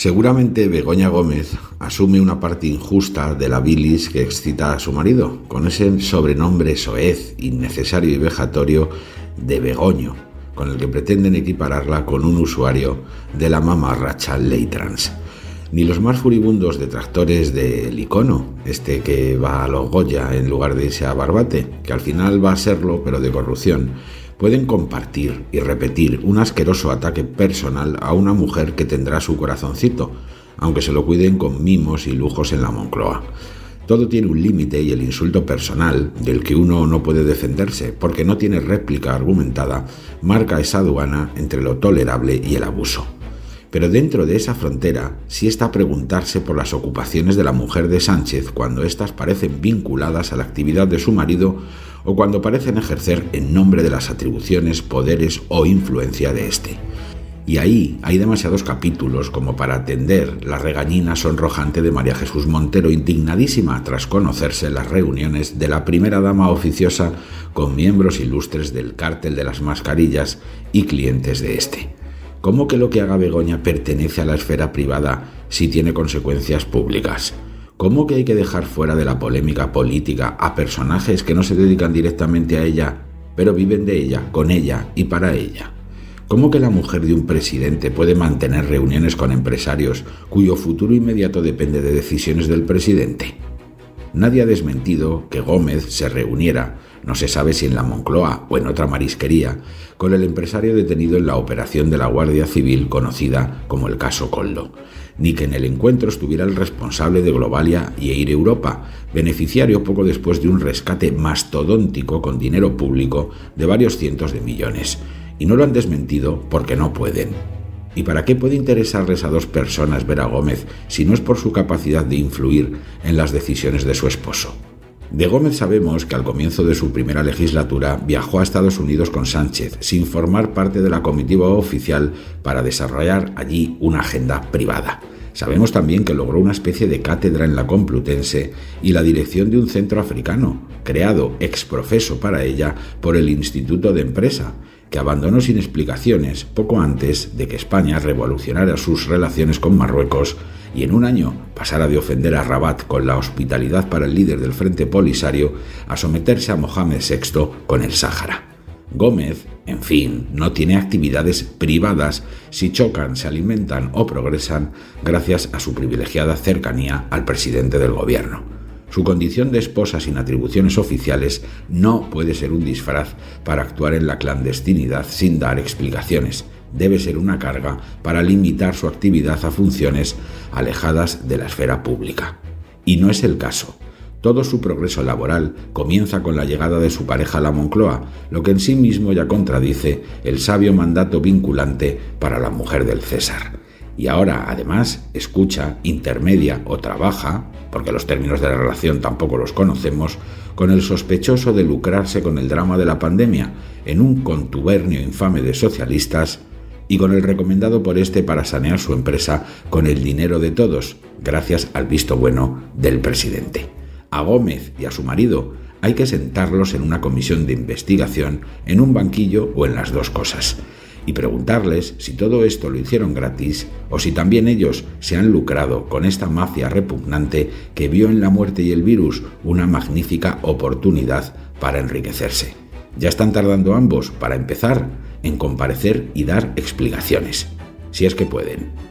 Seguramente Begoña Gómez asume una parte injusta de la bilis que excita a su marido, con ese sobrenombre soez, innecesario y vejatorio de Begoño, con el que pretenden equipararla con un usuario de la mamarracha ley trans. Ni los más furibundos detractores del icono, este que va a los Goya en lugar de irse a Barbate, que al final va a serlo, pero de corrupción, pueden compartir y repetir un asqueroso ataque personal a una mujer que tendrá su corazoncito, aunque se lo cuiden con mimos y lujos en la Moncloa. Todo tiene un límite y el insulto personal, del que uno no puede defenderse porque no tiene réplica argumentada, marca esa aduana entre lo tolerable y el abuso. Pero dentro de esa frontera sí está preguntarse por las ocupaciones de la mujer de Sánchez cuando éstas parecen vinculadas a la actividad de su marido o cuando parecen ejercer en nombre de las atribuciones, poderes o influencia de éste. Y ahí hay demasiados capítulos como para atender la regañina sonrojante de María Jesús Montero, indignadísima tras conocerse las reuniones de la primera dama oficiosa con miembros ilustres del cártel de las mascarillas y clientes de este. ¿Cómo que lo que haga Begoña pertenece a la esfera privada si tiene consecuencias públicas? ¿Cómo que hay que dejar fuera de la polémica política a personajes que no se dedican directamente a ella, pero viven de ella, con ella y para ella? ¿Cómo que la mujer de un presidente puede mantener reuniones con empresarios cuyo futuro inmediato depende de decisiones del presidente? Nadie ha desmentido que Gómez se reuniera, no se sabe si en la Moncloa o en otra marisquería, con el empresario detenido en la operación de la Guardia Civil conocida como el caso Coldo, ni que en el encuentro estuviera el responsable de Globalia y Air Europa, beneficiario poco después de un rescate mastodóntico con dinero público de varios cientos de millones. Y no lo han desmentido porque no pueden. ¿Y para qué puede interesarles a dos personas ver a Gómez si no es por su capacidad de influir en las decisiones de su esposo? De Gómez sabemos que al comienzo de su primera legislatura viajó a Estados Unidos con Sánchez, sin formar parte de la comitiva oficial para desarrollar allí una agenda privada. Sabemos también que logró una especie de cátedra en la Complutense y la dirección de un centro africano, creado ex profeso para ella por el Instituto de Empresa, que abandonó sin explicaciones poco antes de que España revolucionara sus relaciones con Marruecos y en un año pasara de ofender a Rabat con la hospitalidad para el líder del Frente Polisario a someterse a Mohamed VI con el Sáhara. Gómez, en fin, no tiene actividades privadas si chocan, se alimentan o progresan gracias a su privilegiada cercanía al presidente del gobierno. Su condición de esposa sin atribuciones oficiales no puede ser un disfraz para actuar en la clandestinidad sin dar explicaciones. Debe ser una carga para limitar su actividad a funciones alejadas de la esfera pública. Y no es el caso. Todo su progreso laboral comienza con la llegada de su pareja a la Moncloa, lo que en sí mismo ya contradice el sabio mandato vinculante para la mujer del César y ahora además escucha, intermedia o trabaja, porque los términos de la relación tampoco los conocemos, con el sospechoso de lucrarse con el drama de la pandemia en un contubernio infame de socialistas y con el recomendado por este para sanear su empresa con el dinero de todos, gracias al visto bueno del presidente. A Gómez y a su marido hay que sentarlos en una comisión de investigación, en un banquillo o en las dos cosas y preguntarles si todo esto lo hicieron gratis o si también ellos se han lucrado con esta mafia repugnante que vio en la muerte y el virus una magnífica oportunidad para enriquecerse. Ya están tardando ambos, para empezar, en comparecer y dar explicaciones, si es que pueden.